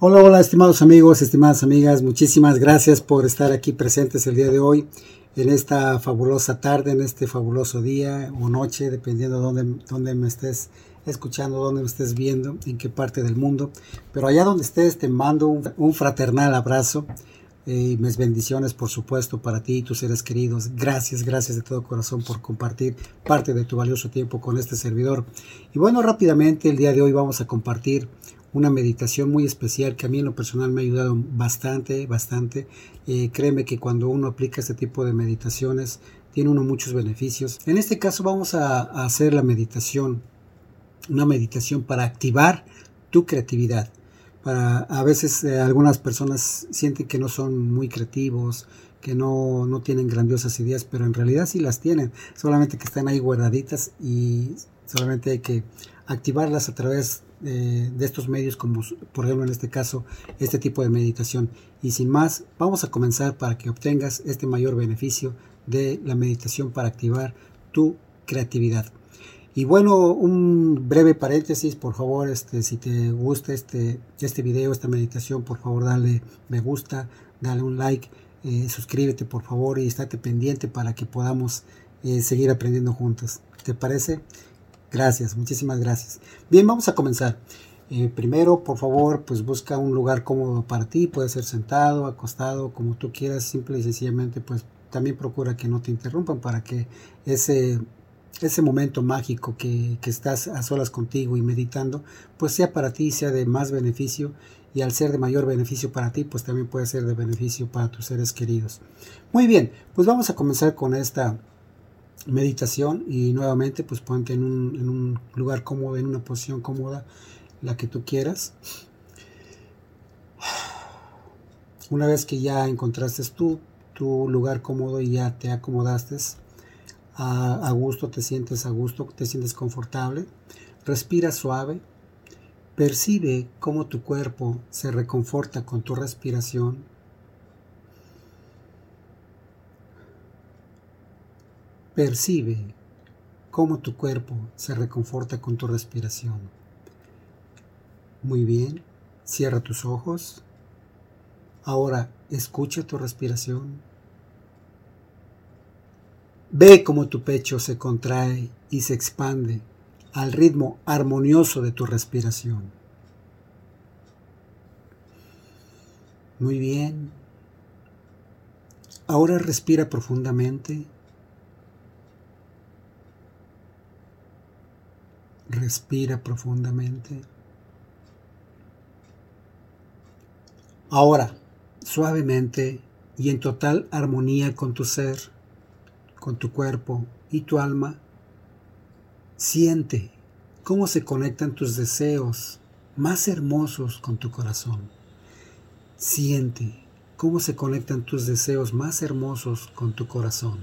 Hola, hola, estimados amigos, estimadas amigas, muchísimas gracias por estar aquí presentes el día de hoy, en esta fabulosa tarde, en este fabuloso día o noche, dependiendo de dónde, dónde me estés escuchando, dónde me estés viendo, en qué parte del mundo. Pero allá donde estés, te mando un, un fraternal abrazo y mis bendiciones, por supuesto, para ti y tus seres queridos. Gracias, gracias de todo corazón por compartir parte de tu valioso tiempo con este servidor. Y bueno, rápidamente, el día de hoy vamos a compartir una meditación muy especial que a mí en lo personal me ha ayudado bastante, bastante. Eh, créeme que cuando uno aplica este tipo de meditaciones, tiene uno muchos beneficios. En este caso vamos a, hacer la meditación, una meditación para activar tu creatividad. Para, a veces eh, algunas personas sienten que no son muy creativos, que no, no tienen grandiosas ideas, pero en realidad sí las tienen, solamente que están ahí guardaditas y solamente hay que activarlas a través de, de estos medios, como por ejemplo en este caso, este tipo de meditación. Y sin más, vamos a comenzar para que obtengas este mayor beneficio de la meditación para activar tu creatividad. Y bueno, un breve paréntesis, por favor, este, si te gusta este, este video, esta meditación, por favor dale me gusta, dale un like, eh, suscríbete por favor y estate pendiente para que podamos eh, seguir aprendiendo juntos. ¿Te parece? Gracias, muchísimas gracias. Bien, vamos a comenzar. Eh, primero, por favor, pues busca un lugar cómodo para ti, puede ser sentado, acostado, como tú quieras, simple y sencillamente, pues también procura que no te interrumpan para que ese ese momento mágico que, que, estás a solas contigo y meditando, pues sea para ti, sea de más beneficio y al ser de mayor beneficio para ti, pues también puede ser de beneficio para tus seres queridos. Muy bien, pues vamos a comenzar con esta meditación y nuevamente pues ponte en un, en un lugar cómodo, en una posición cómoda, la que tú quieras. Una vez que ya encontraste tu lugar cómodo y ya te acomodaste, a, a, gusto, te sientes a gusto, te sientes confortable. Respira suave. Percibe cómo tu cuerpo se reconforta con tu respiración. Percibe cómo tu cuerpo se reconforta con tu respiración. Muy bien, cierra tus ojos. Ahora escucha tu respiración. Ve cómo tu pecho se contrae y se expande al ritmo armonioso de tu respiración. Muy bien. Ahora respira profundamente. Respira profundamente. Ahora, suavemente y en total armonía con tu ser, con tu cuerpo y tu alma, siente cómo se conectan tus deseos más hermosos con tu corazón. Siente cómo se conectan tus deseos más hermosos con tu corazón.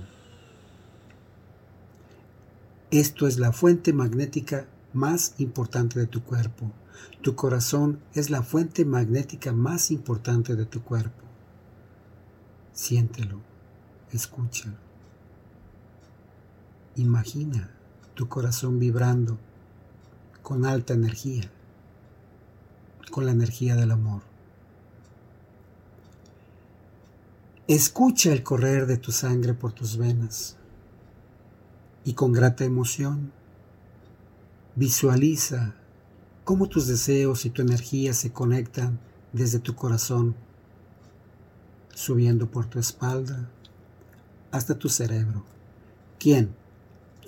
Esto es la fuente magnética más importante de tu cuerpo. Tu corazón es la fuente magnética más importante de tu cuerpo. Siéntelo, escúchalo. Imagina tu corazón vibrando con alta energía, con la energía del amor. Escucha el correr de tu sangre por tus venas y con grata emoción visualiza cómo tus deseos y tu energía se conectan desde tu corazón, subiendo por tu espalda hasta tu cerebro. ¿Quién?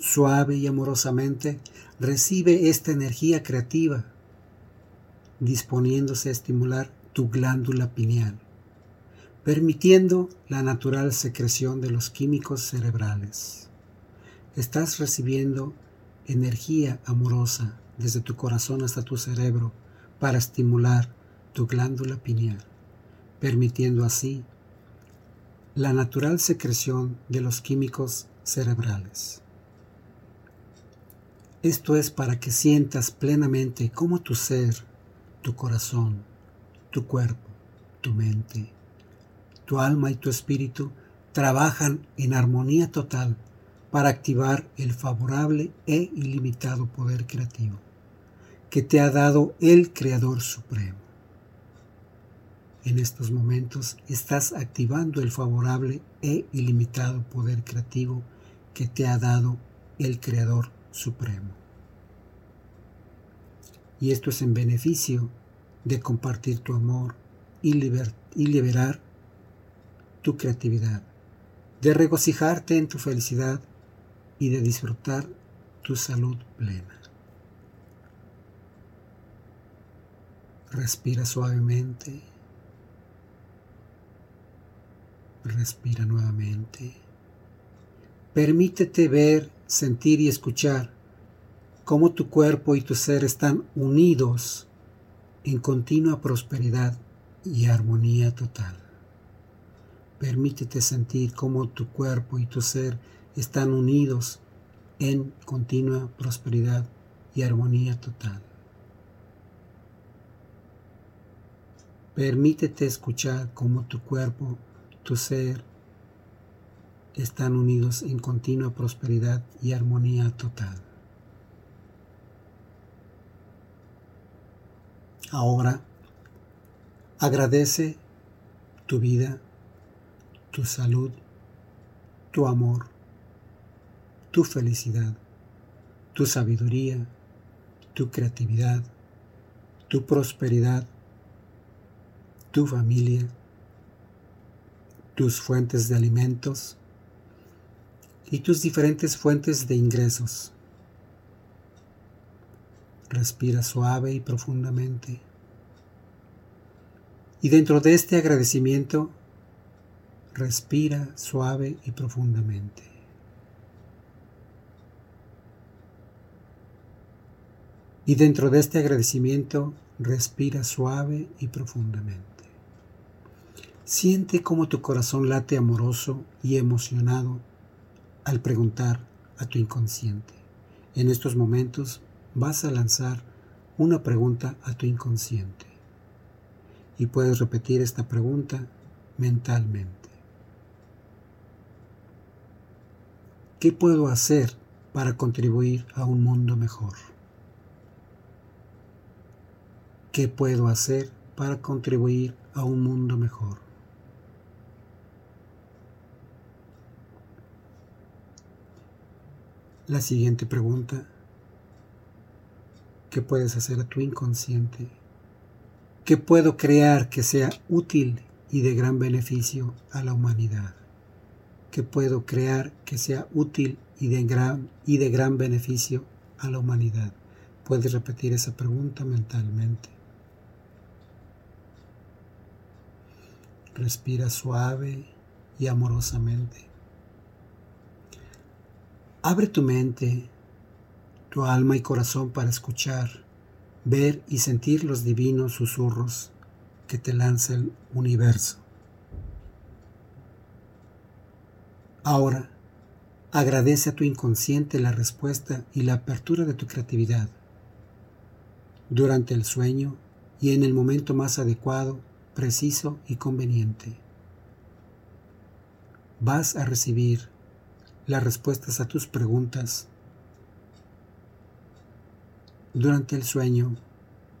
suave y amorosamente, recibe esta energía creativa, disponiéndose a estimular tu glándula pineal, permitiendo la natural secreción de los químicos cerebrales. Estás recibiendo energía amorosa desde tu corazón hasta tu cerebro para estimular tu glándula pineal, permitiendo así la natural secreción de los químicos cerebrales. Esto es para que sientas plenamente cómo tu ser, tu corazón, tu cuerpo, tu mente, tu alma y tu espíritu trabajan en armonía total para activar el favorable e ilimitado poder creativo que te ha dado el Creador Supremo. En estos momentos estás activando el favorable e ilimitado poder creativo que te ha dado el Creador Supremo. Y esto es en beneficio de compartir tu amor y, y liberar tu creatividad, de regocijarte en tu felicidad y de disfrutar tu salud plena. Respira suavemente. Respira nuevamente. Permítete ver, sentir y escuchar cómo tu cuerpo y tu ser están unidos en continua prosperidad y armonía total. Permítete sentir cómo tu cuerpo y tu ser están unidos en continua prosperidad y armonía total. Permítete escuchar cómo tu cuerpo, tu ser, están unidos en continua prosperidad y armonía total. Ahora, agradece tu vida, tu salud, tu amor, tu felicidad, tu sabiduría, tu creatividad, tu prosperidad, tu familia, tus fuentes de alimentos y tus diferentes fuentes de ingresos. Respira suave y profundamente. Y dentro de este agradecimiento, respira suave y profundamente. Y dentro de este agradecimiento, respira suave y profundamente. Siente cómo tu corazón late amoroso y emocionado al preguntar a tu inconsciente. En estos momentos vas a lanzar una pregunta a tu inconsciente y puedes repetir esta pregunta mentalmente. ¿Qué puedo hacer para contribuir a un mundo mejor? ¿Qué puedo hacer para contribuir a un mundo mejor? La siguiente pregunta ¿Qué puedes hacer a tu inconsciente? ¿Qué puedo crear que sea útil y de gran beneficio a la humanidad? ¿Qué puedo crear que sea útil y de gran, y de gran beneficio a la humanidad? Puedes repetir esa pregunta mentalmente. Respira suave y amorosamente. Abre tu mente tu alma y corazón para escuchar, ver y sentir los divinos susurros que te lanza el universo. Ahora, agradece a tu inconsciente la respuesta y la apertura de tu creatividad. Durante el sueño y en el momento más adecuado, preciso y conveniente. Vas a recibir las respuestas a tus preguntas durante el sueño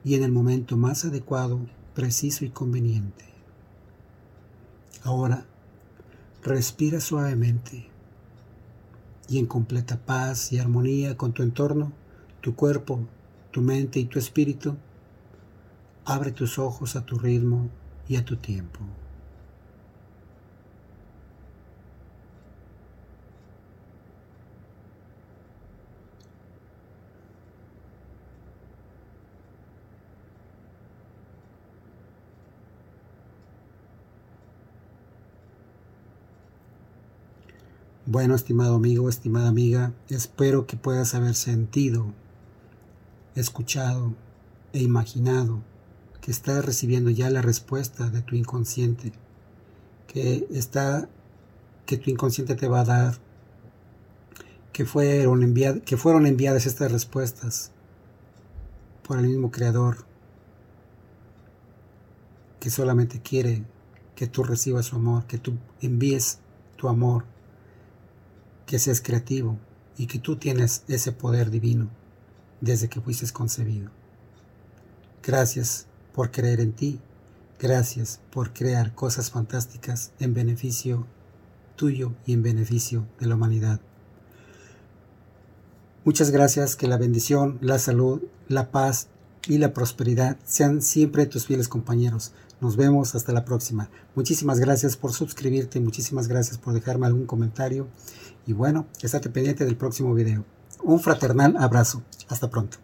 y en el momento más adecuado, preciso y conveniente. Ahora, respira suavemente y en completa paz y armonía con tu entorno, tu cuerpo, tu mente y tu espíritu, abre tus ojos a tu ritmo y a tu tiempo. Bueno, estimado amigo, estimada amiga, espero que puedas haber sentido, escuchado e imaginado que estás recibiendo ya la respuesta de tu inconsciente, que está, que tu inconsciente te va a dar, que fueron, que fueron enviadas estas respuestas por el mismo Creador, que solamente quiere que tú recibas su amor, que tú envíes tu amor que seas creativo y que tú tienes ese poder divino desde que fuiste concebido. Gracias por creer en ti. Gracias por crear cosas fantásticas en beneficio tuyo y en beneficio de la humanidad. Muchas gracias, que la bendición, la salud, la paz y la prosperidad sean siempre tus fieles compañeros. Nos vemos hasta la próxima. Muchísimas gracias por suscribirte, muchísimas gracias por dejarme algún comentario y bueno, estate pendiente del próximo video. Un fraternal abrazo. Hasta pronto.